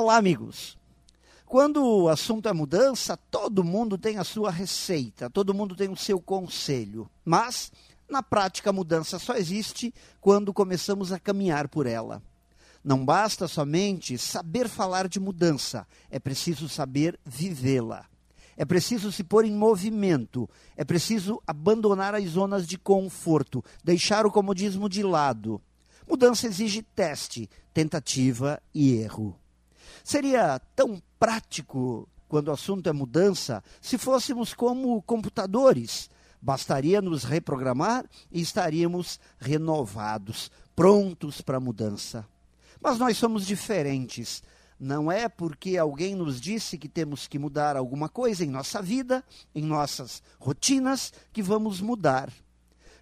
Olá, amigos. Quando o assunto é mudança, todo mundo tem a sua receita, todo mundo tem o seu conselho. Mas, na prática, a mudança só existe quando começamos a caminhar por ela. Não basta somente saber falar de mudança, é preciso saber vivê-la. É preciso se pôr em movimento, é preciso abandonar as zonas de conforto, deixar o comodismo de lado. Mudança exige teste, tentativa e erro. Seria tão prático quando o assunto é mudança se fôssemos como computadores. Bastaria nos reprogramar e estaríamos renovados, prontos para a mudança. Mas nós somos diferentes. Não é porque alguém nos disse que temos que mudar alguma coisa em nossa vida, em nossas rotinas, que vamos mudar.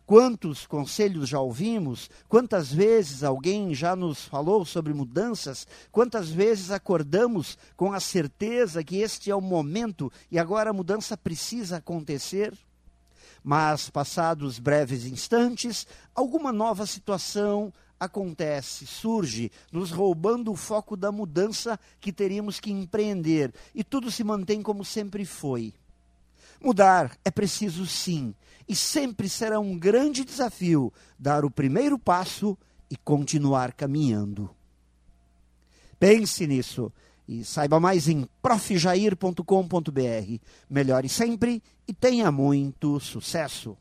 Quantos conselhos já ouvimos? Quantas vezes alguém já nos falou sobre mudanças? Quantas vezes acordamos com a certeza que este é o momento e agora a mudança precisa acontecer? Mas, passados breves instantes, alguma nova situação, acontece, surge, nos roubando o foco da mudança que teríamos que empreender, e tudo se mantém como sempre foi. Mudar é preciso sim, e sempre será um grande desafio dar o primeiro passo e continuar caminhando. Pense nisso e saiba mais em profjair.com.br. Melhore sempre e tenha muito sucesso!